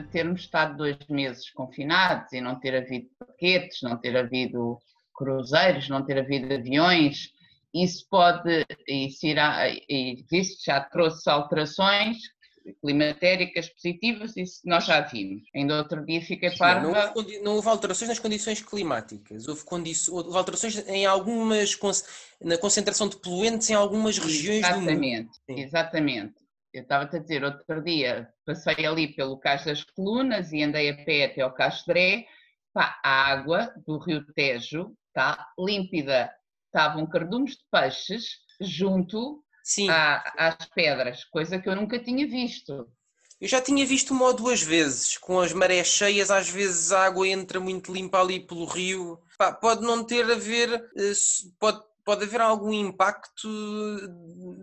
de termos estado dois meses confinados e não ter havido paquetes, não ter havido cruzeiros, não ter havido aviões, isso pode, isso irá, e isso já trouxe alterações climatéricas positivas, isso nós já vimos. Ainda outro dia fiquei parva... Não, não, houve, não houve alterações nas condições climáticas, houve, houve alterações em algumas, na concentração de poluentes em algumas regiões exatamente, do mundo. Exatamente, exatamente. Eu estava-te a dizer, outro dia passei ali pelo Cais das Colunas e andei a pé até ao Castré, pá, a água do rio Tejo está límpida, estavam cardumes de peixes junto às pedras, coisa que eu nunca tinha visto. Eu já tinha visto uma ou duas vezes, com as marés cheias, às vezes a água entra muito limpa ali pelo rio. Pá, pode não ter a ver, eh, pode, pode haver algum impacto,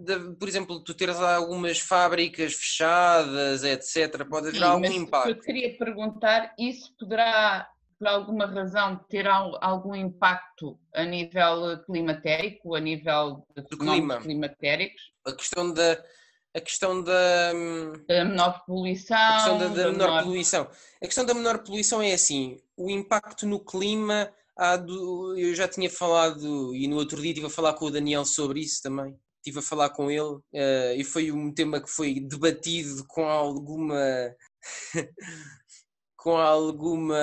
de, por exemplo, tu teres algumas fábricas fechadas, etc. Pode haver Sim, algum impacto. Eu queria perguntar, isso poderá por alguma razão ter algum impacto a nível climatérico, a nível de clima. climatéricos? A questão da a questão da, da menor poluição. A questão da, da, da menor, menor, poluição. A questão da menor poluição é assim: o impacto no clima. Do, eu já tinha falado e no outro dia estive a falar com o Daniel sobre isso também. Estive a falar com ele uh, e foi um tema que foi debatido com alguma com alguma.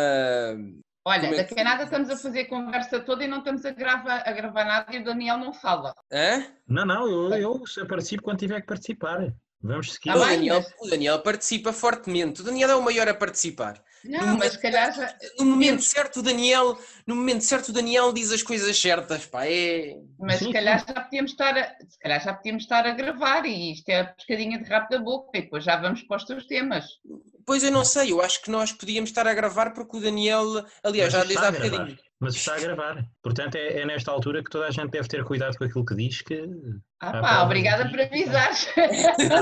Olha, é daqui a nada estamos a fazer conversa toda e não estamos a gravar, a gravar nada e o Daniel não fala. Hã? Não, não, eu, eu participo quando tiver que participar. Vamos seguir. Ah, o, Daniel, o Daniel participa fortemente. O Daniel é o maior a participar. Não, no mas se calhar já... No momento certo o Daniel, no momento certo o Daniel diz as coisas certas, pá, é... Mas se calhar já podíamos estar a, se calhar já podíamos estar a gravar e isto é a pescadinha de rabo da boca e depois já vamos para os teus temas. Pois eu não sei, eu acho que nós podíamos estar a gravar porque o Daniel, aliás, já desde há bocadinho mas está a gravar. Portanto, é, é, nesta altura que toda a gente deve ter cuidado com aquilo que diz. Que ah, pá, obrigada por avisares.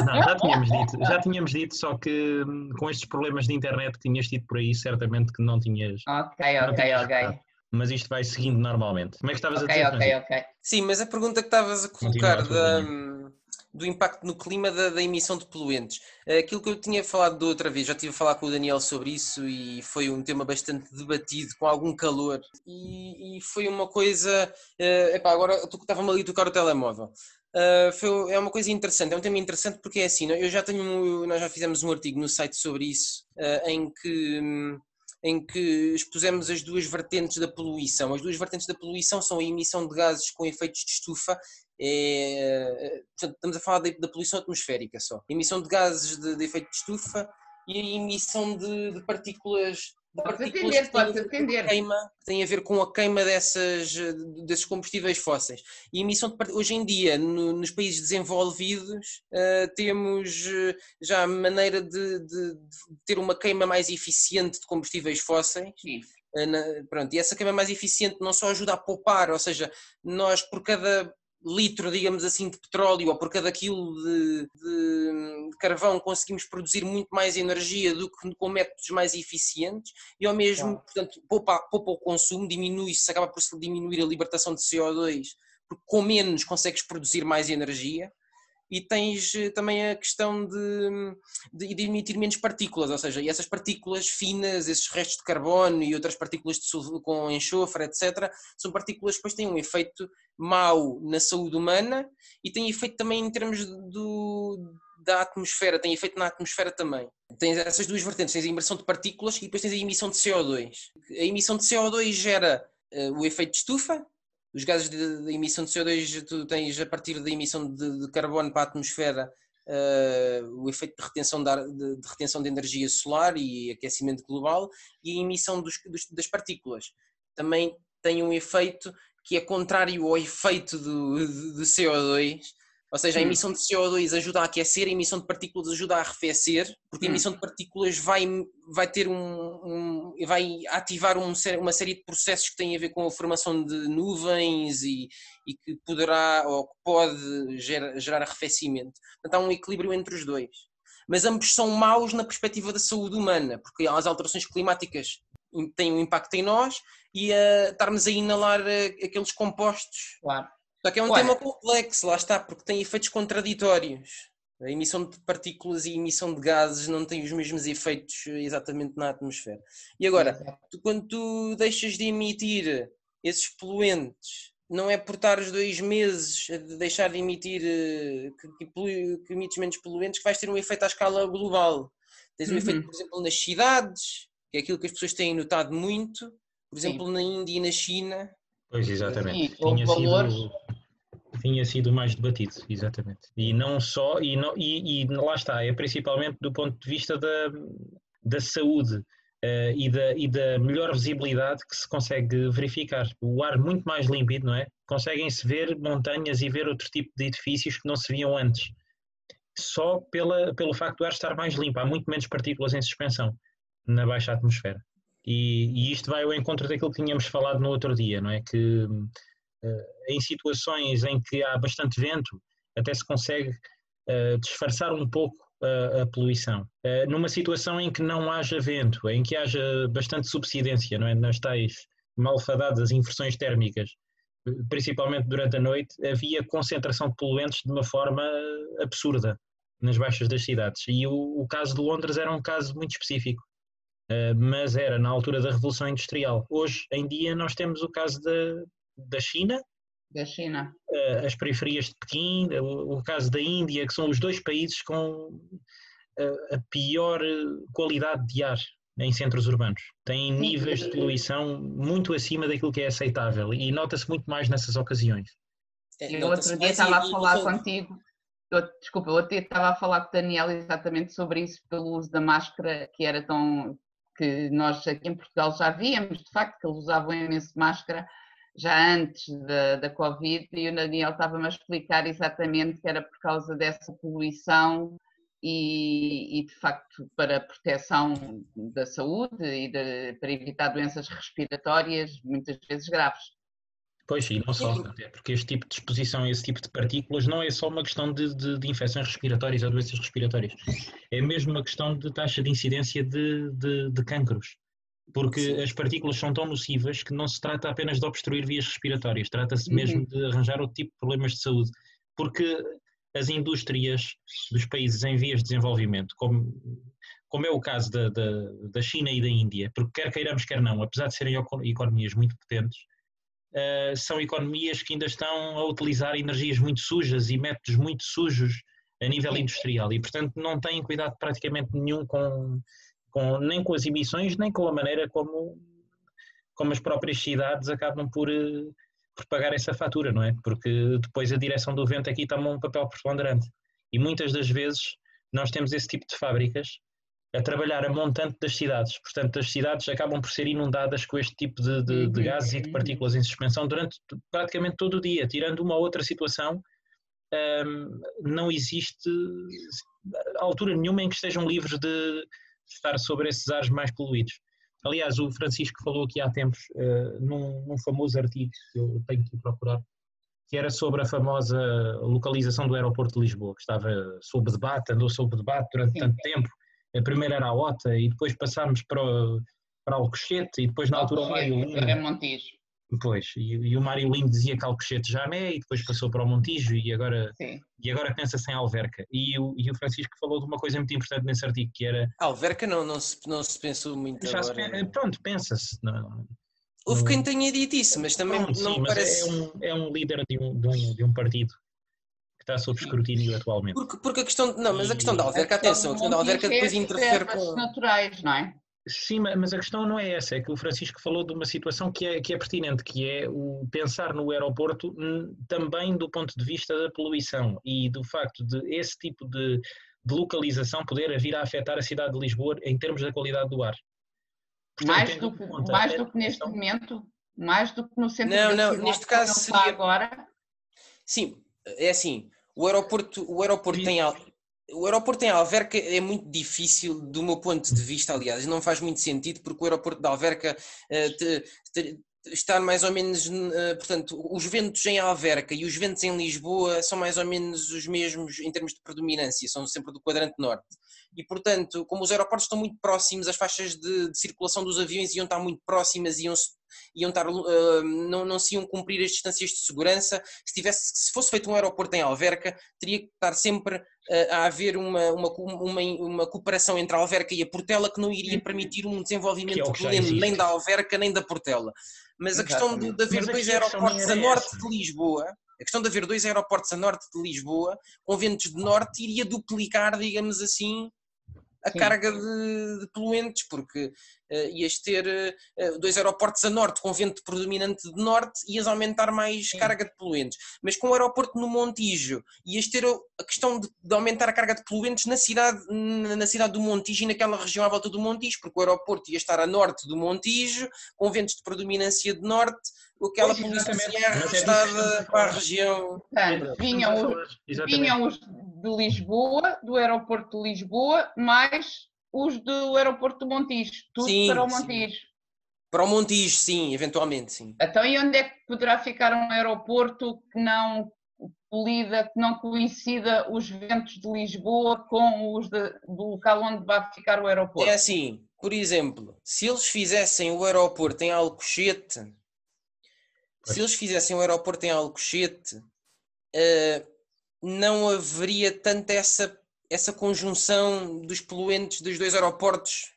Não, já tínhamos dito, já tínhamos dito, só que hum, com estes problemas de internet que tinhas tido por aí, certamente que não tinhas. Ok, ok, tinhas ok. Mas isto vai seguindo normalmente. Como é que estavas okay, a dizer? Ok, ok, ok. Sim, mas a pergunta que estavas a colocar da, do impacto no clima da, da, emissão de poluentes. Eh, aquilo que eu tinha falado da outra vez, já estive a falar com o Daniel sobre isso e foi um tema bastante debatido, com algum calor. E, e foi uma coisa. Uh, epá, agora estava-me ali a tocar o telemóvel. Uh, foi, é uma coisa interessante, é um tema interessante porque é assim, eu já tenho, nós já fizemos um artigo no site sobre isso, uh, em que. Em que expusemos as duas vertentes da poluição. As duas vertentes da poluição são a emissão de gases com efeitos de estufa é, portanto, estamos a falar da, poluição atmosférica só. Emissão de gases de, de efeito de estufa e a emissão de, de partículas Pode atender, pode atender. Queima, tem a ver com a queima dessas, desses combustíveis fósseis. E a emissão de, hoje em dia, no, nos países desenvolvidos, uh, temos uh, já maneira de, de, de, ter uma queima mais eficiente de combustíveis fósseis. Uh, na, pronto, e essa queima mais eficiente não só ajuda a poupar, ou seja, nós por cada litro, digamos assim, de petróleo ou por cada quilo de, de, de, carvão conseguimos produzir muito mais energia do que com métodos mais eficientes e ao mesmo, portanto, poupa, poupa o consumo, diminui-se, acaba por se diminuir a libertação de CO2, porque com menos consegues produzir mais energia e tens eh, também a questão de, de, de, emitir menos partículas, ou seja, e essas partículas finas, esses restos de carbono e outras partículas de, com enxofre, etc., são partículas que depois têm um efeito mau na saúde humana e têm efeito também em termos do, da atmosfera, tem efeito na atmosfera também. Tens essas duas vertentes, tens a emissão de partículas e depois tens a emissão de CO2. A emissão de CO2 gera uh, o efeito de estufa, os gases de, de, emissão de CO2 tu tens a partir da emissão de, de carbono para a atmosfera uh, o efeito de retenção de, de, retenção de energia solar e aquecimento global e a emissão dos, dos, das partículas. Também tem um efeito que é contrário ao efeito do, do CO2 ou seja, a emissão de CO2 ajuda a aquecer, a emissão de partículas ajuda a arrefecer, porque a hum. emissão de partículas vai, vai ter um, um vai ativar um, uma série de processos que têm a ver com a formação de nuvens e, e que poderá ou que pode gerar, gerar arrefecimento. Portanto, há um equilíbrio entre os dois. Mas ambos são maus na perspectiva da saúde humana, porque as alterações climáticas têm um impacto em nós e a estarmos a inalar eh, aqueles compostos. Claro só que é um Olha, tema complexo, lá está, porque tem efeitos contraditórios. A emissão de partículas e emissão de gases não têm os mesmos efeitos exatamente na atmosfera. E agora, tu, quando tu deixas de emitir esses poluentes, não é por estar os dois meses a deixar de emitir eh, que, que, que emites menos poluentes que vais ter um efeito à escala global. Tens um uhum. efeito, por exemplo, nas cidades, que é aquilo que as pessoas têm notado muito, por exemplo, Sim. na Índia e na China. Pois, exatamente. Sim, tinha, sido, tinha sido mais debatido, exatamente. E não só, e, não, e, e lá está, é principalmente do ponto de vista da, da saúde uh, e, da, e da melhor visibilidade que se consegue verificar. O ar muito mais límpido, não é? Conseguem-se ver montanhas e ver outro tipo de edifícios que não se viam antes. Só pela, pelo facto do ar estar mais limpo. Há muito menos partículas em suspensão na baixa atmosfera. E, e, isto vai ao encontro daquilo que tínhamos falado no outro dia, não é? Que em situações em que há bastante vento, até se consegue uh, disfarçar um pouco a, poluição. Uh, numa situação em que não haja vento, em que haja bastante subsidência, não é? Nas tais malfadadas inversões térmicas, principalmente durante a noite, havia concentração de poluentes de uma forma absurda nas baixas das cidades. E o, o caso de Londres era um caso muito específico eh, mas era na altura da Revolução Industrial. Hoje em dia nós temos o caso da, da China, da China, uh, as periferias de Pequim, o, o, caso da Índia, que são os dois países com uh, a pior qualidade de ar em centros urbanos. Têm níveis de poluição muito acima daquilo que é aceitável e nota-se muito mais nessas ocasiões. Eu outro dia estava a falar contigo eu, desculpa, eu até estava a falar com o Daniel exatamente sobre isso, pelo uso da máscara, que era tão que nós aqui em Portugal já víamos, de facto, que eles usavam imenso máscara já antes da, da Covid, e o Daniel estava-me a explicar exatamente que era por causa dessa poluição e, e de facto para proteção da saúde e de, para evitar doenças respiratórias, muitas vezes graves. Pois, e não só, até porque este tipo de exposição a esse tipo de partículas não é só uma questão de, de, de infecções respiratórias ou doenças respiratórias, é mesmo uma questão de taxa de incidência de, de, de cancros, porque Sim. as partículas são tão nocivas que não se trata apenas de obstruir vias respiratórias, trata-se uhum. mesmo de arranjar outro tipo de problemas de saúde, porque as indústrias dos países em vias de desenvolvimento, como, como é o caso da, da, da China e da Índia, porque quer queiramos, quer não, apesar de serem economias muito potentes, uh, são economias que ainda estão a utilizar energias muito sujas e métodos muito sujos a nível industrial e, portanto, não têm cuidado praticamente nenhum com, com nem com as emissões, nem com a maneira como, como as próprias cidades acabam por, eh, por pagar essa fatura, não é? Porque depois a direção do vento aqui toma um papel preponderante. E muitas das vezes nós temos esse tipo de fábricas a trabalhar a montante das cidades. Portanto, as cidades acabam por ser inundadas com este tipo de, de, de uhum. gases e de partículas em suspensão durante praticamente todo o dia, tirando uma outra situação. Um, não existe altura nenhuma em que estejam livres de estar sobre esses ares mais poluídos. Aliás, o Francisco falou aqui há tempos, uh, num, num, famoso artigo, que eu tenho que procurar, que era sobre a famosa localização do aeroporto de Lisboa, que estava sob debate, andou sob debate durante Sim. tanto tempo, a primeira era a OTA e depois passámos para, para Alcochete e depois na altura o Lindo. Era Montijo. Pois, e, e, o Mário Lindo dizia que Alcochete já não é e depois passou para o Montijo e agora, e agora pensa-se em Alverca. E o, e o Francisco falou de uma coisa muito importante nesse artigo que era... Alverca não, não, se, não se pensou muito já agora. Se, pronto, pensa-se. Houve quem tenha dito isso, mas também não, não sim, parece... É um, é um líder de um, de um, de um partido que está sob escrutínio atualmente. Porque, porque a questão, não, mas a questão da alverca, atenção, a questão da alverca depois interfere com... naturais, não é? Sim, mas a questão não é essa, é que o Francisco falou de uma situação que é, que é pertinente, que é o pensar no aeroporto também do ponto de vista da poluição e do facto de esse tipo de, de localização poder vir a afetar a cidade de Lisboa em termos da qualidade do ar. Portanto, mais do, que, mais do que neste momento, mais do que no centro não, da não, neste caso seria... agora. Sim, é assim, o aeroporto, o aeroporto tem o aeroporto em Alverca é muito difícil do meu ponto de vista, aliás, não faz muito sentido porque o aeroporto de Alverca te, está mais ou menos, uh, portanto, os ventos em Alverca e os ventos em Lisboa são mais ou menos os mesmos em termos de predominância, são sempre do quadrante norte. E, portanto, como os aeroportos estão muito próximos, as faixas de, de circulação dos aviões iam estar muito próximas, iam iam estar, uh, não, não se iam cumprir as distâncias de segurança. Se, tivesse, se fosse feito um aeroporto em Alverca, teria que estar sempre uh, a haver uma, uma, uma, uma, cooperação entre a Alverca e a Portela que não iria permitir um desenvolvimento é pleno nem da Alverca nem da Portela. Mas a questão de, de haver dois aeroportos a norte de Lisboa, a questão de haver dois aeroportos a norte de Lisboa, com ventos de norte, iria duplicar, digamos assim, a Sim. carga de, de, poluentes, porque uh, ias ter uh, dois aeroportos a norte com vento predominante de norte, ias aumentar mais Sim. carga de poluentes. Mas com o aeroporto no Montijo, ias ter a questão de, de, aumentar a carga de poluentes na cidade, na cidade do Montijo e naquela região à volta do Montijo, porque o aeroporto ia estar a norte do Montijo, com ventos de predominância de norte, pois, poluição seria arrastada é para a região. Portanto, vinham, vinham os de Lisboa, do aeroporto de Lisboa, mais os do aeroporto do Montijo, tudo sim, para o Montijo. Sim. Para o Montijo, sim, eventualmente, sim. Então, e onde é que poderá ficar um aeroporto que não polida, que não coincida os ventos de Lisboa com os de, do local onde vai ficar o aeroporto? É assim, por exemplo, se eles fizessem o aeroporto em Alcochete, se eles fizessem o aeroporto em Alcochete, uh, não haveria tanta essa, essa conjunção dos poluentes dos dois aeroportos,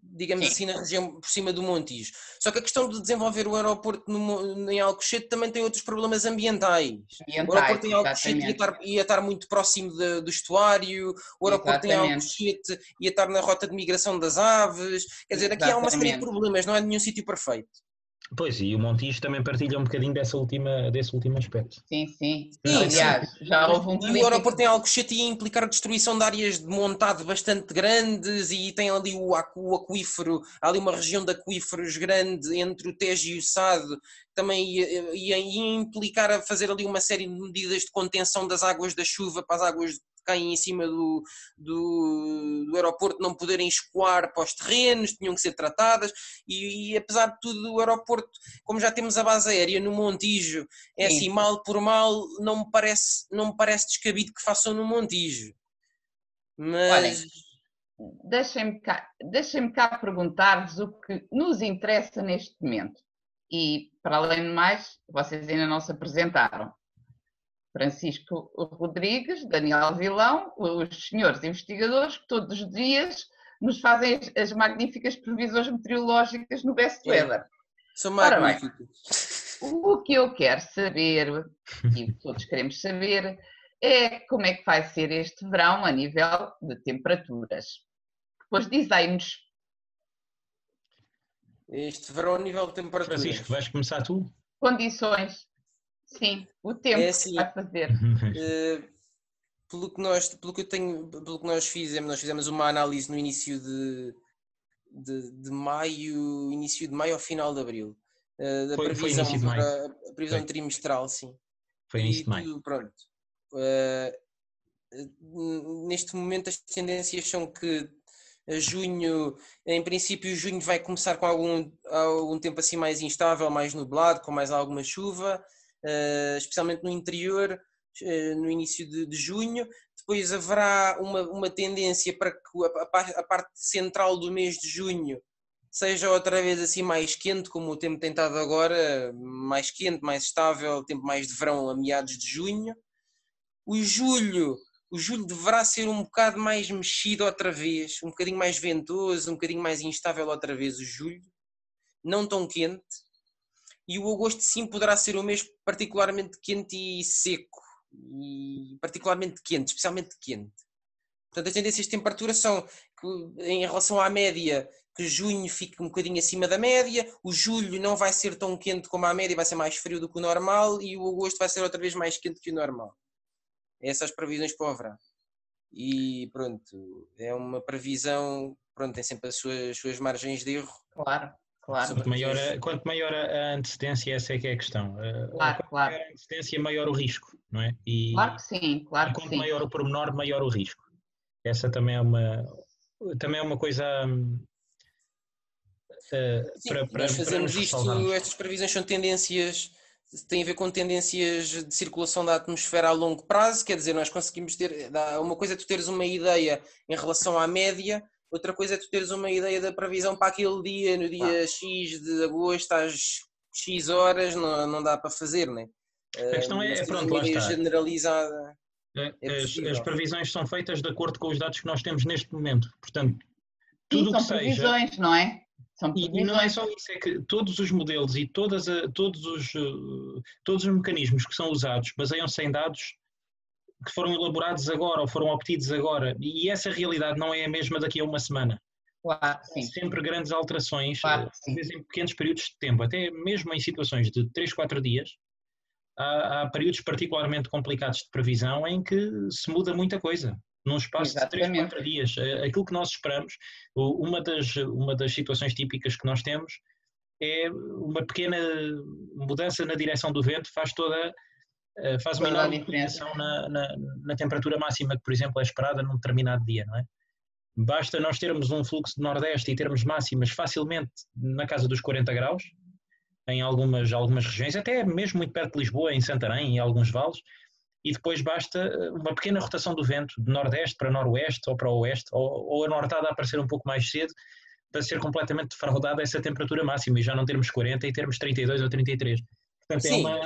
digamos Sim. assim, na região por cima do Montijo. Só que a questão de desenvolver o aeroporto no, em Alcochete também tem outros problemas ambientais. ambientais o aeroporto em Alcochete ia estar, ia estar, muito próximo de, do estuário, o aeroporto exatamente. em Alcochete ia estar na rota de migração das aves. Quer dizer, aqui há uma série de problemas, não é nenhum sítio perfeito. Pois, e o Montijo também partilha um bocadinho dessa última, desse último aspecto. Sim, sim. sim Aliás, já houve um... E o aeroporto em Alcochete ia implicar a destruição de áreas de montado bastante grandes e tem ali o, o aquífero, há ali uma região de aquíferos grande entre o Tejo e o Sado, também ia, ia, ia implicar a fazer ali uma série de medidas de contenção das águas da chuva para as águas caem em cima do, do, do, aeroporto não poderem escoar para os terrenos, tinham que ser tratadas, e, e, apesar de tudo, o aeroporto, como já temos a base aérea no Montijo, é Sim. assim, mal por mal, não me parece, não me parece descabido que façam no Montijo. Mas. Deixem-me cá, deixem cá perguntar-vos o que nos interessa neste momento. E, para além de mais, vocês ainda não se apresentaram. Francisco Rodrigues, Daniel Vilão, os senhores investigadores que todos os dias nos fazem as magníficas previsões meteorológicas no Best Weather. São magníficos. o que eu quero saber, e o que todos queremos saber, é como é que vai ser este verão a nível de temperaturas. Depois dizei-nos. Este verão a nível de temperaturas. Francisco, vais começar tu? Condições. Sim, o tempo é assim, vai fazer. Uh, pelo que nós, pelo que eu tenho, pelo que nós fizemos, nós fizemos uma análise no início de, de, de maio, início de maio ao final de abril. Uh, da foi, previsão, foi a, a, previsão foi. trimestral, sim. Foi início de maio. Pronto. Uh, neste momento as tendências são que junho, em princípio junho vai começar com algum, algum tempo assim mais instável, mais nublado, com mais alguma chuva. Eh, especialmente no interior, eh, no início de, de, junho. Depois haverá uma, uma tendência para que a, a, parte central do mês de junho seja outra vez assim mais quente, como o tempo tem estado agora, mais quente, mais estável, tempo mais de verão a meados de junho. O julho, o julho deverá ser um bocado mais mexido outra vez, um bocadinho mais ventoso, um bocadinho mais instável outra vez o julho, não tão quente e o agosto sim poderá ser um mês particularmente quente e seco, e particularmente quente, especialmente quente. Portanto, as tendências de temperatura são que, em relação à média, que junho fique um bocadinho acima da média, o julho não vai ser tão quente como a média, vai ser mais frio do que o normal, e o agosto vai ser outra vez mais quente que o normal. Essas previsões para o verão. E pronto, é uma previsão, pronto, tem sempre as suas, as suas margens de erro. Claro. Claro. Quanto maior, a, quanto maior a antecedência, essa é que é a questão. Claro, quanto claro. maior a antecedência, maior o risco, não é? E, claro que sim, claro e quanto sim. maior o pormenor, maior o risco. Essa também é uma, também é uma coisa. Uh, sim, para, para, nós fazemos para isto, estas previsões são tendências, têm a ver com tendências de circulação da atmosfera a longo prazo, quer dizer, nós conseguimos ter, uma coisa é tu teres uma ideia em relação à média, outra coisa é tu teres uma ideia da previsão para aquele dia, no dia X de agosto, às X horas, não, não dá para fazer, né? A questão é, Mas pronto, uma lá ideia está. generalizada. É, É as, as previsões são feitas de acordo com os dados que nós temos neste momento. Portanto, Sim, tudo o que são seja. previsões, não é? São E, e não é previsões. só isso, é que todos os modelos e todas a- todos, os, eh, todos os mecanismos que são usados baseiam-se em dados que foram elaborados agora ou foram obtidos agora. E essa realidade não é a mesma daqui a uma semana. Claro, sim. sempre grandes alterações, Claro eh, em pequenos períodos de tempo, até mesmo em situações de 3, 4 dias. Há, há períodos particularmente complicados de previsão em que se muda muita coisa. Num espaço de 3, Exatamente. 4 dias. Eh, Aquilo que nós esperamos, uma das, uma das situações típicas que nós temos é uma pequena mudança na direção do vento faz toda faz uma a enorme diferença. variação na, na, na temperatura máxima que, por exemplo, é esperada num determinado dia, não é? Basta nós termos um fluxo de nordeste e termos máximas facilmente na casa dos 40 graus, em algumas, algumas regiões, até mesmo muito perto de Lisboa, em Santarém, em alguns vales, e depois basta eh, uma pequena rotação do vento, de nordeste para noroeste ou para oeste, ou, ou a nortada a aparecer um pouco mais cedo, para ser completamente defraudada essa temperatura máxima e já não termos 40 e termos 32 ou 33. Portanto, é Sim, uma.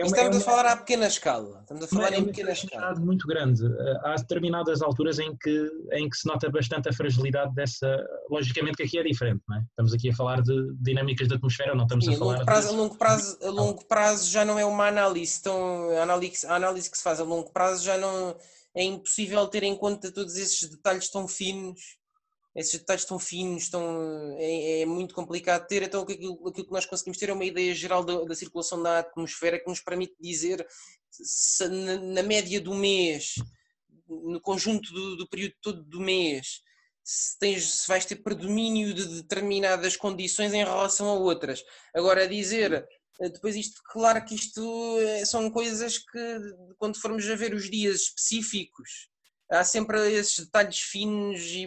É uma- estamos é a uma- falar à pequena escala. Estamos a falar é em pequena escala. muito grande. Eh, Há determinadas alturas em que, em que se nota bastante a fragilidade dessa. Logicamente que aqui é diferente, não é? Estamos aqui a falar de dinâmicas da atmosfera, não estamos Sim, a a falar longo prazo, a de. longo prazo, a longo prazo já não é uma análise tão a análise, a análise que se faz a longo prazo já não é impossível ter em conta todos esses detalhes tão finos. Esses detalhes tão finos, tão, é, é muito complicado ter, então aquilo, aquilo que nós conseguimos ter é uma ideia geral da, da circulação da atmosfera que nos permite dizer se na, na média do mês, no conjunto do, do período todo do mês, se, tens, se vais ter predomínio de determinadas condições em relação a outras. Agora, dizer, eh, depois isto, claro que isto eh, são coisas que, quando formos a ver os dias específicos, há sempre esses detalhes finos e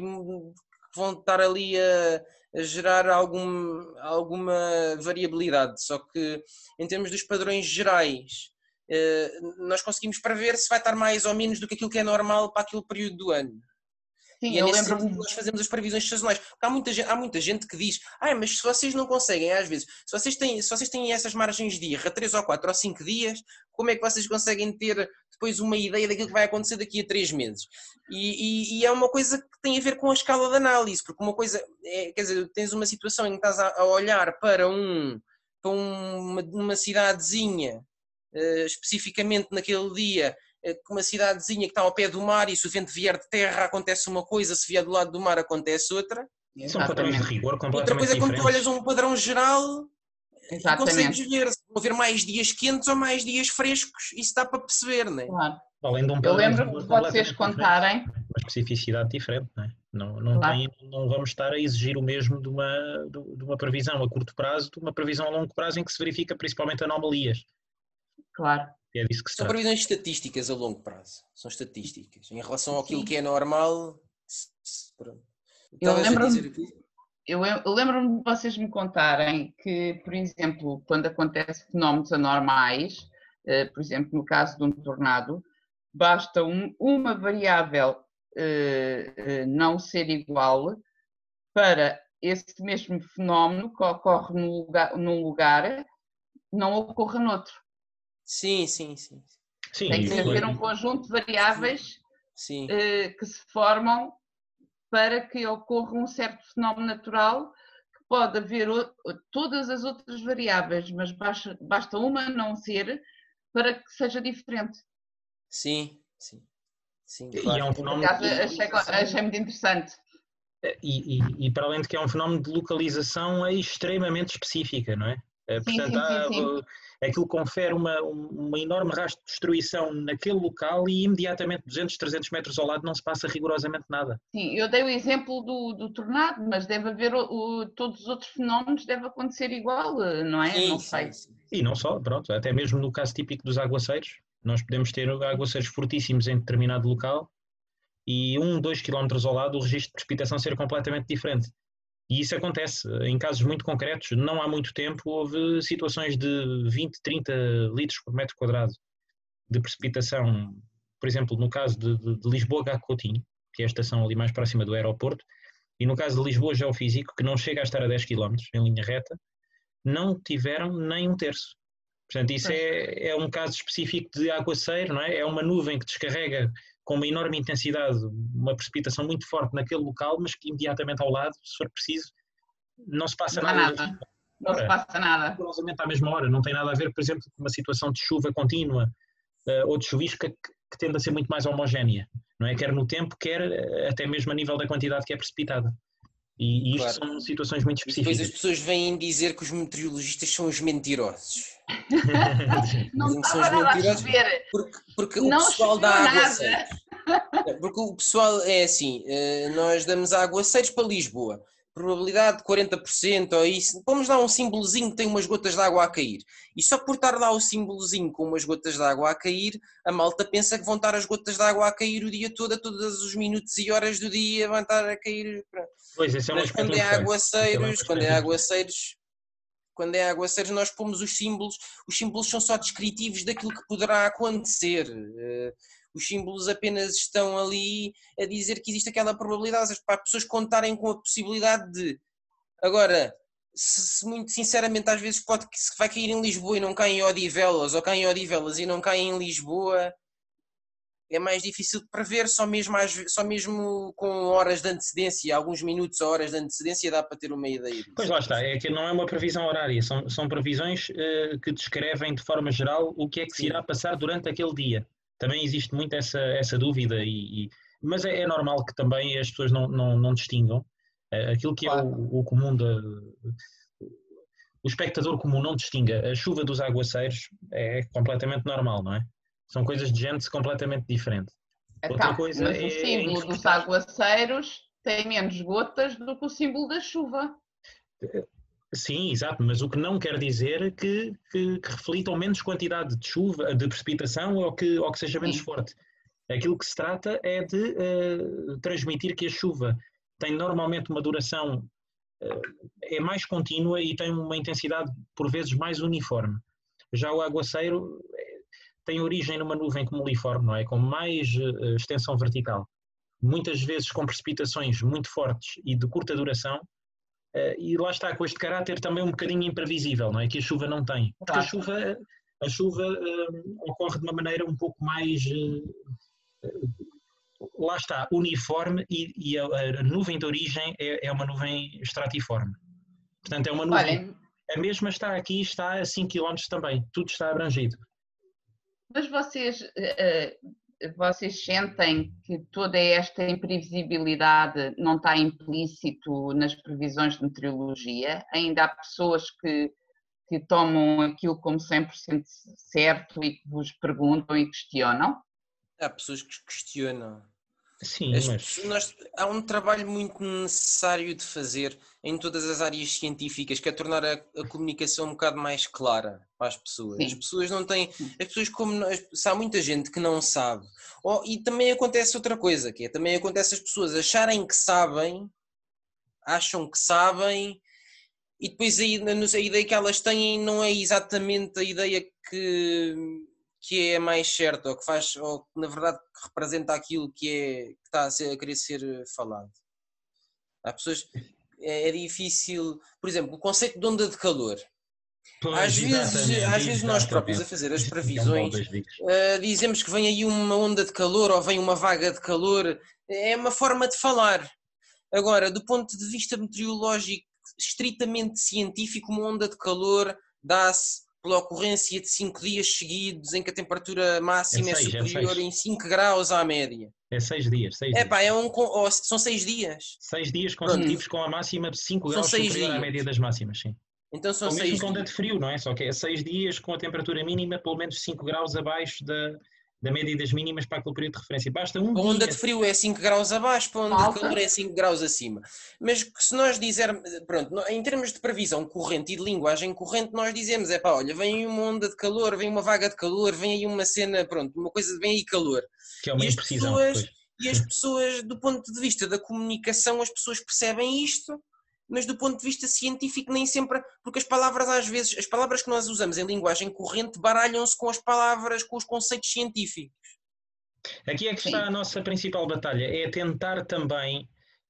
que vão estar ali a, a gerar algum, alguma variabilidade. Só que, em termos dos padrões gerais, eh, nós conseguimos prever se vai estar mais ou menos do que aquilo que é normal para aquele período do ano. Sim, E é eu nesse sentido que nós fazemos as previsões sazonais. Porque há muita, gente, há muita gente que diz, ah, mas se vocês não conseguem, às vezes, se vocês têm, se vocês têm essas margens de erro a 3 ou 4 ou 5 dias, como é que vocês conseguem ter depois uma ideia daquilo que vai acontecer daqui a 3 meses? E, e- e é uma coisa que tem a ver com a escala de análise, porque uma coisa, é, quer dizer, tens uma situação em que estás a, a olhar para, um, para uma, uma cidadezinha, eh, especificamente naquele dia, uma cidadezinha que está ao pé do mar e se o vento vier de terra acontece uma coisa, se vier do lado do mar acontece outra. São padrões de Exatamente. rigor Outra completamente coisa é quando tu olhas um padrão geral e consegues Exatamente. ver se vão haver mais dias quentes ou mais dias frescos, isso dá para perceber, não é? Claro. Além de um Eu lembro de vocês contarem, Uma especificidade diferente, não é? Não, não, Claro. tem- não vamos estar a exigir o mesmo de uma, de uma previsão a curto prazo, de uma previsão a longo prazo em que se verifica principalmente anomalias. claro. É disso que se São previsões estatísticas a longo prazo. São estatísticas. Em relação àquilo Sim. que é normal. pronto. Eu lembro-me- dizer aqui? Eu, eu lembro-me de vocês me contarem que, por exemplo, quando acontecem fenómenos anormais, eh, por exemplo, no caso de um tornado, basta um- uma variável eh, eh, não ser igual para esse mesmo fenómeno que ocorre num lugar, num lugar não ocorra noutro. Sim, sim, sim. Sim, Tem e que haver um conjunto de variáveis Sim. eh, que se formam para que ocorra um certo fenómeno natural que pode haver o- todas as outras variáveis, mas basta, basta uma não ser para que seja diferente. Sim, sim. Sim, E claro. é um fenómeno achei, achei muito interessante. e, e- e para além de que é um fenómeno de localização é extremamente específica, não é? Eh, Portanto, sim, há, sim, sim. eh, aquilo confere uma, um- uma enorme rastro de destruição naquele local e imediatamente 200, 300 metros ao lado não se passa rigorosamente nada. Sim, eu dei o exemplo do, do tornado, mas deve haver o- o- todos os outros fenómenos, deve acontecer igual, não é? Sim, não sim, sei. sim. E não só, pronto, até mesmo no caso típico dos aguaceiros, nós podemos ter aguaceiros fortíssimos em determinado local e um, dois quilómetros ao lado o registro de precipitação ser completamente diferente. E isso acontece em casos muito concretos. Não há muito tempo houve situações de 20, 30 litros por metro quadrado de precipitação. Por exemplo, no caso de, de- de Lisboa-Gacotinho, que é a estação ali mais próxima do aeroporto, e no caso de Lisboa Geofísico, que não chega a estar a 10 km em linha reta, não tiveram nem um terço. Portanto, isso é, é um caso específico de aguaceiro, não é? É uma nuvem que descarrega com uma enorme intensidade uma precipitação muito forte naquele local, mas que imediatamente ao lado, se for preciso, não se passa não nada. nada. Não se passa nada. Rigorosamente à mesma hora, não tem nada a ver, por exemplo, com uma situação de chuva contínua uh, ou de chuvisca que, que, tende a ser muito mais homogénea, não é? Quer no tempo, quer uh, até mesmo a nível da quantidade que é precipitada. E, e isto claro. são situações muito específicas. depois as pessoas vêm dizer que os meteorologistas são os mentirosos. não não são os mentirosos. Porque, porque o pessoal dá aguaceiros. Porque o pessoal é assim, eh, nós damos aguaceiros para Lisboa probabilidade de 40% ou isso, vamos lá um símbolozinho que tem umas gotas de água a cair. E só por estar lá o símbolozinho com umas gotas de água a cair, a malta pensa que vão estar as gotas de água a cair o dia todo, a todos os minutos e horas do dia vão estar a cair. Pois, esse é Mas quando é aguaceiros, quando é aguaceiros, quando é aguaceiros nós pomos os símbolos, os símbolos são só descritivos daquilo que poderá acontecer. Os símbolos apenas estão ali a dizer que existe aquela probabilidade, para as pessoas contarem com a possibilidade de. Agora, se, se, muito sinceramente às vezes pode que se vai cair em Lisboa e não cai em Odivelas, ou cai em Odivelas e não cai em Lisboa, é mais difícil de prever, só mesmo, só mesmo com horas de antecedência, alguns minutos ou horas de antecedência dá para ter uma ideia. Disso. Pois lá está, é que não é uma previsão horária, são, são previsões uh, que descrevem de forma geral o que é que se irá passar durante aquele dia também existe muito essa, essa dúvida, e, e mas é, é, normal que também as pessoas não, não, não distingam eh, aquilo que claro. é o, o comum da. O espectador comum não distinga a chuva dos aguaceiros, é completamente normal, não é? São coisas de gente completamente diferentes. Outra coisa mas é o símbolo dos aguaceiros tem menos gotas do que o símbolo da chuva. Sim, exato, mas o que não quer dizer que, que, que reflitam menos quantidade de chuva, de precipitação ou que, ou que seja menos Sim. forte. Aquilo que se trata é de uh, transmitir que a chuva tem normalmente uma duração, uh, é mais contínua e tem uma intensidade por vezes mais uniforme. Já o aguaceiro eh, tem origem numa nuvem cumuliforme, não é? Com mais uh, extensão vertical. Muitas vezes com precipitações muito fortes e de curta duração, e lá está, com este caráter também um bocadinho imprevisível, não é? Que a chuva não tem. Porque a chuva, a chuva uh, ocorre de uma maneira um pouco mais. Uh, lá está, uniforme e, e a, a, nuvem de origem é, é, uma nuvem estratiforme. Portanto, é uma nuvem. Olhem, a mesma está aqui, está a 5 km também, tudo está abrangido. Mas vocês vocês sentem que toda esta imprevisibilidade não está implícito nas previsões de meteorologia? Ainda há pessoas que, que tomam aquilo como 100% certo e que vos perguntam e questionam? Há pessoas que questionam. Sim, As, mas... nós, há um trabalho muito necessário de fazer em todas as áreas científicas, que é tornar a, a comunicação um bocado mais clara para as pessoas. Sim. As pessoas não têm, as pessoas como nós, há muita gente que não sabe. Oh, e também acontece outra coisa, que é também acontece as pessoas acharem que sabem, acham que sabem, e depois a, a ideia que elas têm não é exatamente a ideia que que é mais certo, ou que faz, ou que na verdade representa aquilo que, é, que está a, ser, a querer ser eh, falado. Há pessoas, é, é, difícil, por exemplo, o conceito de onda de calor. Pois, às vezes, às vezes nós próprios a fazer as previsões uh, dizemos que vem aí uma onda de calor ou vem uma vaga de calor, é uma forma de falar. Agora, do ponto de vista meteorológico, estritamente científico, uma onda de calor dá-se pela ocorrência de 5 dias seguidos em que a temperatura máxima é, seis, é superior é em 5 graus à média. É 6 dias. Seis é pá, é um, são 6 dias. 6 dias consecutivos com a máxima de 5 graus superior dias. à média das máximas, sim. Então são 6 dias. com de frio, não é? Só que é 6 dias com a temperatura mínima pelo menos 5 graus abaixo da, da média das mínimas para aquele período de referência. Basta um. A onda de frio é 5 graus abaixo, para a onda de calor é 5 graus acima. Mas se nós dissermos, pronto, em termos de previsão corrente e de linguagem corrente, nós dizemos: é pá, olha, vem uma onda de calor, vem uma vaga de calor, vem aí uma cena, pronto, uma coisa, vem aí calor. Que é uma e imprecisão. Pessoas, e as pessoas, do ponto de vista da comunicação, as pessoas percebem isto mas do ponto de vista científico nem sempre, porque as palavras às vezes, as palavras que nós usamos em linguagem corrente baralham-se com as palavras, com os conceitos científicos. Aqui é que está Sim. a nossa principal batalha, é tentar também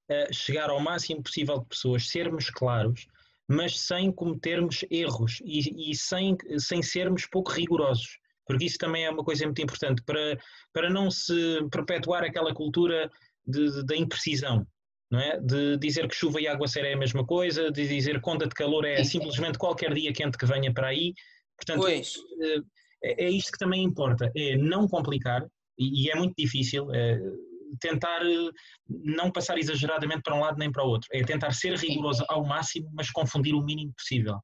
uh, chegar ao máximo possível de pessoas, sermos claros, mas sem cometermos erros e, e sem, sem sermos pouco rigorosos porque isso também é uma coisa muito importante para, para não se perpetuar aquela cultura da imprecisão, não é? De dizer que chuva e água será é a mesma coisa, de dizer conta de calor é simplesmente qualquer dia quente que venha para aí. Portanto, pois. Eh, é, é isto que também importa, é não complicar, e, e é muito difícil, é, tentar eh, não passar exageradamente para um lado nem para o outro, é tentar ser rigoroso ao máximo, mas confundir o mínimo possível.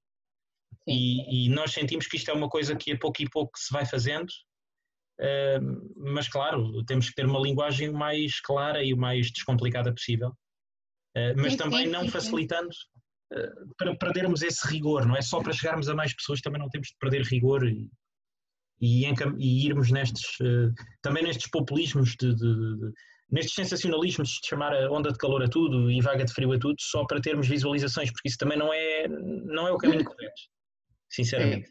E, e, nós sentimos que isto é uma coisa que a pouco e pouco se vai fazendo, mas claro, temos que ter uma linguagem mais clara e o mais descomplicada possível, mas sim, também sim, não sim, facilitando uh, para perdermos esse rigor, não é? Só para chegarmos a mais pessoas também não temos de perder rigor e, e, e irmos nestes, também nestes populismos de, de, de nestes sensacionalismos de chamar a onda de calor a tudo e vaga de frio a tudo só para termos visualizações, porque isso também não é, não é o caminho correto sinceramente.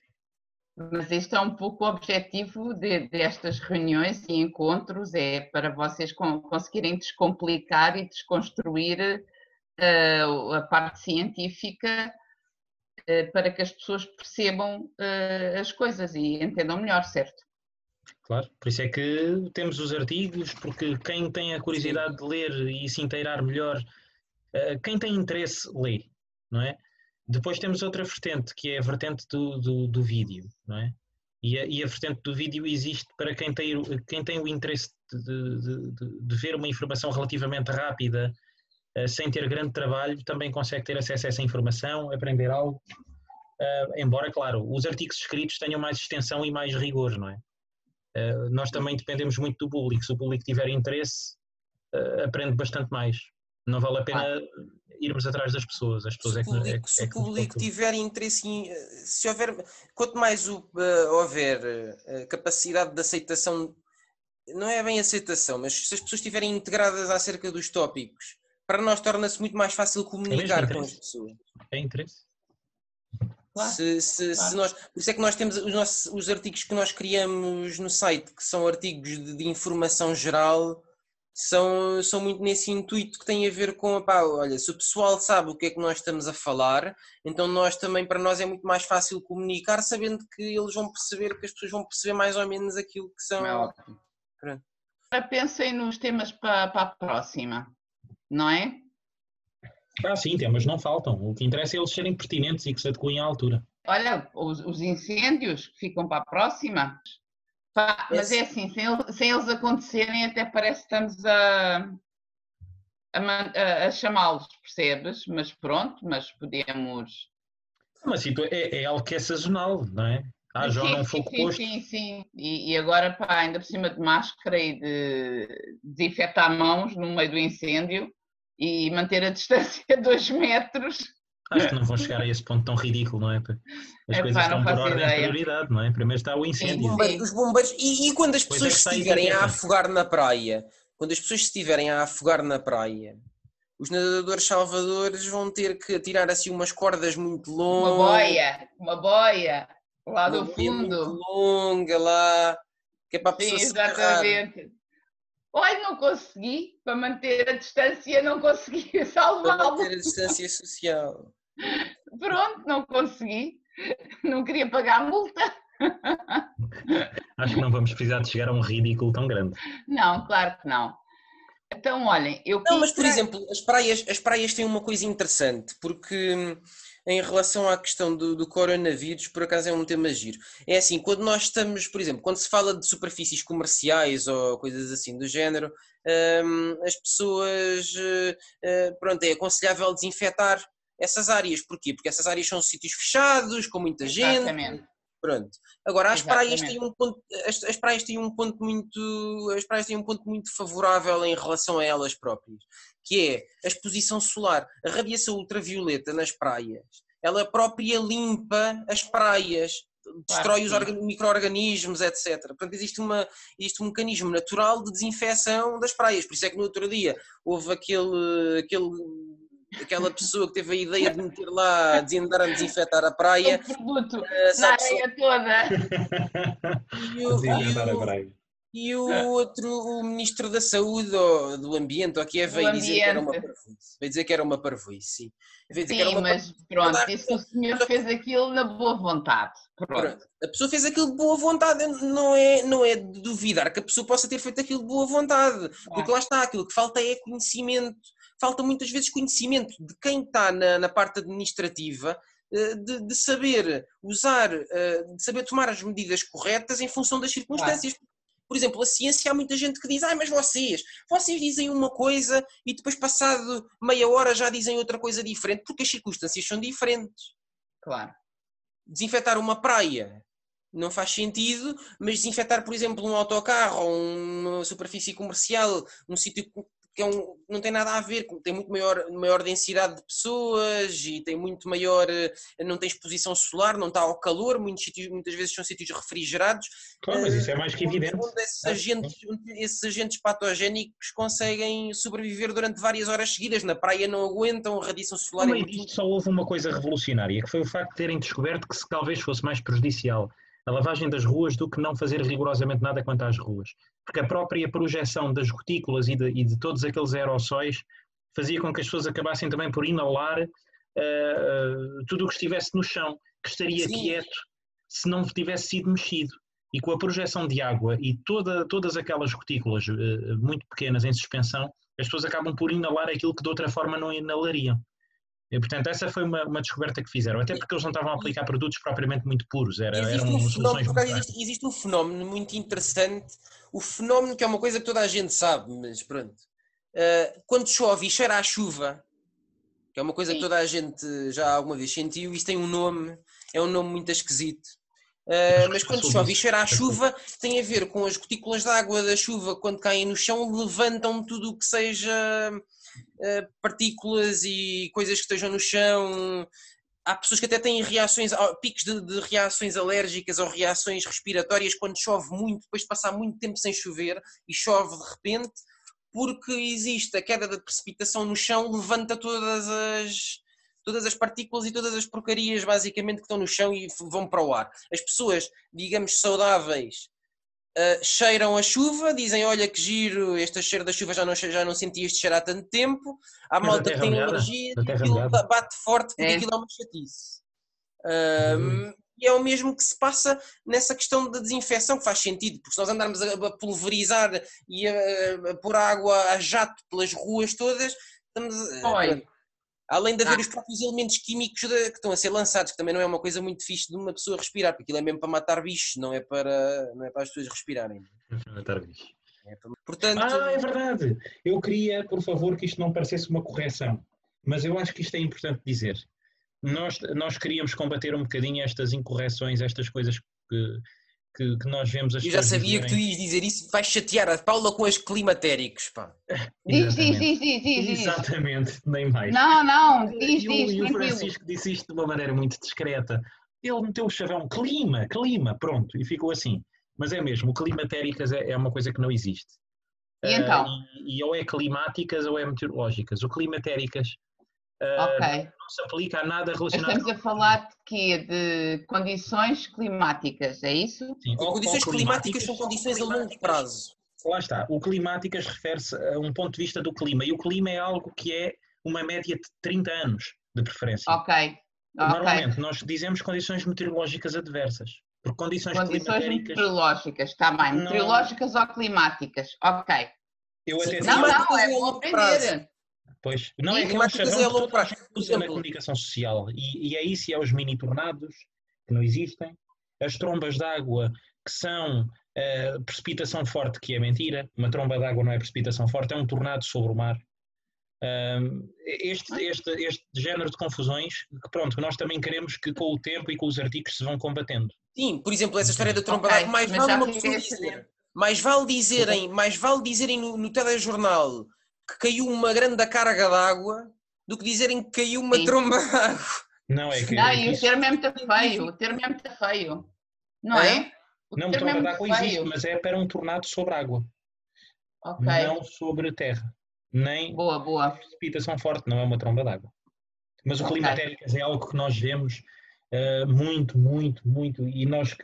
Mas este é um pouco o objetivo de, destas reuniões e encontros, é para vocês conseguirem descomplicar e desconstruir uh, a parte científica uh, para que as pessoas percebam uh, as coisas e entendam melhor, certo? Claro, por isso é que temos os artigos, porque quem tem a curiosidade de ler e se inteirar melhor, quem tem interesse, lê, não é? Depois temos outra vertente, que é a vertente do, do, do vídeo, não é? E a, e a, vertente do vídeo existe para quem tem, quem tem o interesse de, de, de, de ver uma informação relativamente rápida, uh, sem ter grande trabalho, também consegue ter acesso a essa informação, aprender algo. Uh, embora, claro, os artigos escritos tenham mais extensão e mais rigor, não é? Uh, nós também dependemos muito do público. Se o público tiver interesse, aprende bastante mais. Não vale a pena ah. irmos atrás das pessoas. As pessoas se é que, público, é, se é o público tiver interesse em, se houver, quanto mais o, uh, houver uh, capacidade de aceitação, não é bem aceitação, mas se as pessoas estiverem integradas acerca dos tópicos, para nós torna-se muito mais fácil comunicar é com as pessoas. É interesse. Claro. Se, se, claro. se, nós, por isso é que nós temos os, nossos, os artigos que nós criamos no site, que são artigos de, de informação geral, são, são muito nesse intuito que tem a ver com, pá, olha, se o pessoal sabe o que é que nós estamos a falar, então nós também, para nós é muito mais fácil comunicar, sabendo que eles vão perceber, que as pessoas vão perceber mais ou menos aquilo que são. É ótimo. Agora pensem nos temas para, para a próxima, não é? Ah, sim, temas não faltam. O que interessa é eles serem pertinentes e que se adequem à altura. Olha, os, os incêndios que ficam para a próxima, Pá, mas é assim, sem, sem, eles acontecerem, até parece que estamos a, a, a chamá-los, percebes? Mas pronto, mas podemos. Mas tipo, é, é algo que é sazonal, não é? Ah, já não fogo sim, posto. Sim, sim, e, e, agora, pá, ainda por cima de máscara e de desinfetar mãos no meio do incêndio e manter a distância de dois metros. Acho que não vão chegar a esse ponto tão ridículo, não é? As é, coisas pá, estão por ordem ideia. de prioridade, não é? Primeiro está o incêndio. Os bombeiros, os bombeiros e, e, quando as pessoas é se estiverem a afogar na praia, quando as pessoas estiverem a afogar na praia, os nadadores salvadores vão ter que tirar assim umas cordas muito longas. Uma boia, uma boia, lá do fundo. Muito longa lá, que é para a pessoa Sim, exatamente. Olha, não consegui, para manter a distância, não consegui salvá-lo. Para manter a distância social. Pronto, não consegui. Não queria pagar a multa. Acho que não vamos precisar de chegar a um ridículo tão grande. Não, claro que não. Então, olhem, eu Não, mas por exemplo, as praias, as praias têm uma coisa interessante, porque hum, em relação à questão do, do, coronavírus, por acaso é um tema giro. É assim, quando nós estamos, por exemplo, quando se fala de superfícies comerciais ou coisas assim do género, um, as pessoas, uh, pronto, é aconselhável desinfetar essas áreas. Porquê? Porque essas áreas são sítios fechados, com muita gente. Exatamente. Pronto. Agora as praias têm um ponto, as, as, praias têm um ponto muito, as praias têm um ponto muito favorável em relação a elas próprias, que é a exposição solar, a radiação ultravioleta nas praias. Ela própria limpa as praias, destrói os micro-organismos, etc. Portanto, existe, uma, existe um mecanismo natural de desinfecção das praias. Por isso é que no outro dia houve aquele, aquele aquela pessoa que teve a ideia de meter lá, de andar a desinfetar a praia. O produto uh, na areia toda. E o, e, o, E o outro, o Ministro da Saúde ou do Ambiente, ou que é, veio dizer que era uma parvoíce. Veio dizer que era uma parvoíce, sim. Veio dizer sim, que era uma mas pronto, disse que o senhor fez aquilo na boa vontade. Pronto. A pessoa fez aquilo de boa vontade, não é, não é de duvidar que a pessoa possa ter feito aquilo de boa vontade. Porque lá está, aquilo que falta é conhecimento. Falta muitas vezes conhecimento de quem está na, na parte administrativa eh, de, de, saber usar, eh, de saber tomar as medidas corretas em função das circunstâncias. Claro. Por exemplo, a ciência há muita gente que diz, ah, mas vocês, vocês dizem uma coisa e depois passado meia hora já dizem outra coisa diferente, porque as circunstâncias são diferentes. Claro. Desinfetar uma praia não faz sentido, mas desinfetar, por exemplo, um autocarro ou uma superfície comercial, um sítio que é um, não tem nada a ver, tem muito maior, maior densidade de pessoas e tem muito maior, eh, não tem exposição solar, não está ao calor, muitos sítios, muitas vezes são sítios refrigerados. Claro, mas isso é mais que evidente. Onde esses agentes, esses agentes patogénicos conseguem sobreviver durante várias horas seguidas, na praia não aguentam, a radiação solar Também é muito... só houve uma coisa revolucionária, que foi o facto de terem descoberto que se talvez fosse mais prejudicial a lavagem das ruas do que não fazer rigorosamente nada quanto às ruas. Porque a própria projeção das gotículas e de, e de todos aqueles aerossóis fazia com que as pessoas acabassem também por inalar uh, uh, tudo o que estivesse no chão, que estaria Sim. quieto se não tivesse sido mexido. E com a projeção de água e toda, todas aquelas gotículas uh, muito pequenas em suspensão, as pessoas acabam por inalar aquilo que de outra forma não inalariam. E, portanto, essa foi uma, uma, descoberta que fizeram, até porque eles não estavam a aplicar produtos propriamente muito puros, era, existe eram um soluções muito existe, existe, um fenómeno muito interessante, o fenómeno que é uma coisa que toda a gente sabe, mas pronto. Uh, quando chove e cheira a chuva, que é uma coisa Sim. que toda a gente já alguma vez sentiu, isso tem um nome, é um nome muito esquisito. Uh, mas quando chove e cheira a chuva, tem a ver com as gotículas de água da chuva, quando caem no chão, levantam tudo o que seja partículas e coisas que estejam no chão. Há pessoas que até têm reações, picos de, de, reações alérgicas ou reações respiratórias quando chove muito, depois de passar muito tempo sem chover e chove de repente, porque existe a queda da precipitação no chão, levanta todas as, todas as partículas e todas as porcarias basicamente que estão no chão e vão para o ar. As pessoas, digamos, saudáveis Uh, cheiram a chuva, dizem: Olha que giro, este cheiro da chuva já não, já não senti este cheiro há tanto tempo. Há malta que tem alergia e aquilo bate forte porque é. aquilo é uma chatice. uhum. E é o mesmo que se passa nessa questão da desinfecção, que faz sentido, porque se nós andarmos a, pulverizar e a, a pôr água a jato pelas ruas todas, estamos. Oi. Além de haver ah. os próprios elementos químicos de, que estão a ser lançados, que também não é uma coisa muito fixe de uma pessoa respirar, porque aquilo é mesmo para matar bichos, não é para, não é para as pessoas respirarem. É para matar bichos. É para... Portanto... Ah, é verdade. Eu queria, por favor, que isto não parecesse uma correção, mas eu acho que isto é importante dizer. Nós, nós queríamos combater um bocadinho estas incorreções, estas coisas que, que, que nós vemos as Eu já sabia que tu ias dizer isso, vais chatear a Paula com as climatéricos, pá. Diz, diz, diz, diz, diz. Exatamente, nem mais. Não, não, diz, e diz. E o Francisco disse isto de uma maneira muito discreta. Ele meteu o chavão clima, clima, pronto, e ficou assim. Mas é mesmo, o climatéricas é, é uma coisa que não existe. E então? Uh, e, e, ou é climáticas ou é meteorológicas. O climatéricas Okay. Não se aplica a nada relacionado. Estamos a falar de quê? De condições climáticas, é isso? Sim, ou, condições ou climáticas, climáticas são condições a longo prazo. Lá está. O climáticas refere-se a um ponto de vista do clima e o clima é algo que é uma média de 30 anos, de preferência. Ok. Normalmente okay. nós dizemos condições meteorológicas adversas. Por condições, condições meteorológicas, está bem. Não... Meteorológicas ou climáticas, ok. Eu até não, não, é bom aprender. Pois, não é que é um chavão que usa na comunicação social. E, e é isso, e é os mini tornados que não existem, as trombas de água que são uh, precipitação forte, que é mentira, uma tromba de água não é precipitação forte, é um tornado sobre o mar. Um, este, este, este género de confusões, que pronto, nós também queremos que com o tempo e com os artigos se vão combatendo. Sim, por exemplo, essa história da tromba okay, mais vale uma pessoa dizer, mais vale dizerem, mais vale dizerem no, no telejornal que caiu uma grande carga d'água do que dizerem que caiu uma Sim. tromba d'água. Não, é que. Não, e o termo é muito feio. O termo é muito feio. Não é? é? O não, tromba é d'água existe, mas é para um tornado sobre água. Ok. Não sobre terra. Nem boa, boa. precipitação forte, não é uma tromba d'água. Mas o okay. climatéricas é algo que nós vemos Uh, muito, muito, muito. E nós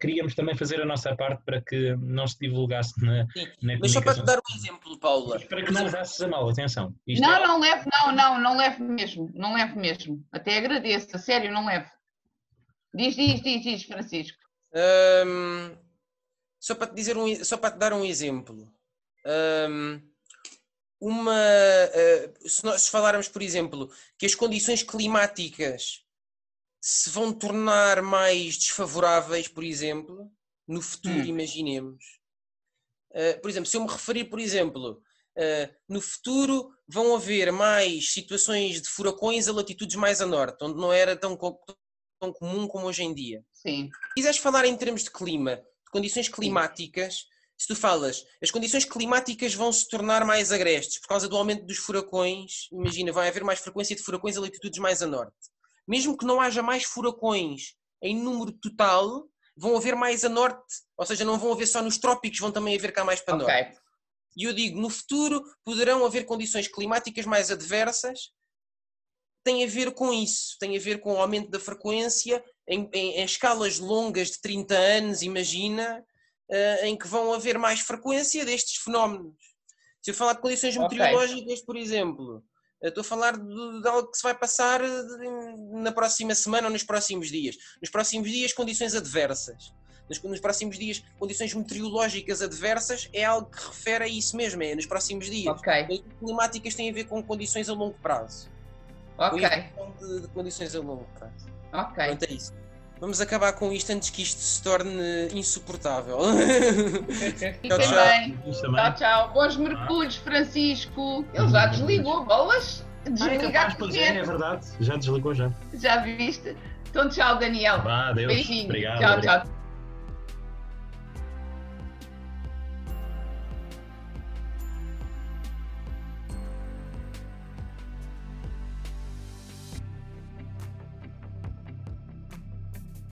queríamos também fazer a nossa parte para que não se divulgasse na, Sim, na Mas só para te dar um exemplo, Paula. Mas para que não levasses a mal, atenção. Isto não, é... não levo, não, não, não levo mesmo. Não levo mesmo. Até agradeço, a sério, não levo. Diz, diz, diz, diz, Francisco. Um, só para te dizer um, só para te dar um exemplo. Um, uma, uh, se nós falarmos, por exemplo, que as condições climáticas se vão tornar mais desfavoráveis, por exemplo, no futuro, hum. imaginemos. Uh, por exemplo, se eu me referir, por exemplo, uh, no futuro vão haver mais situações de furacões a latitudes mais a norte, onde não era tão, tão comum como hoje em dia. Sim. Se quiseres falar em termos de clima, de condições climáticas, Sim. se tu falas, as condições climáticas vão se tornar mais agrestes por causa do aumento dos furacões, imagina, vai haver mais frequência de furacões a latitudes mais a norte mesmo que não haja mais furacões em número total, vão haver mais a norte, ou seja, não vão haver só nos trópicos, vão também haver cá mais para okay. norte. E eu digo, no futuro poderão haver condições climáticas mais adversas, tem a ver com isso, tem a ver com o aumento da frequência em, em, em escalas longas de 30 anos, imagina, uh, em que vão haver mais frequência destes fenómenos. Se eu falar de condições okay. meteorológicas, por exemplo, Estou a falar de, de, algo que se vai passar eh, na próxima semana ou nos próximos dias. Nos próximos dias, condições adversas. Nos, nos, próximos dias, condições meteorológicas adversas é algo que refere a isso mesmo, é nos próximos dias. Ok. climáticas têm a ver com condições a longo prazo. Ok. De, de, condições a longo prazo. Ok. Pronto, é isso. Vamos acabar com isto antes que isto se torne insuportável. tchau, tchau. tchau, tchau. Bons mergulhos, Francisco. Ele já desligou, bolas. Desligar ah, é, é verdade. Já desligou já. Já viste? Então tchau, Daniel. Vá. Beijinho. Obrigado, tchau, obrigado. tchau.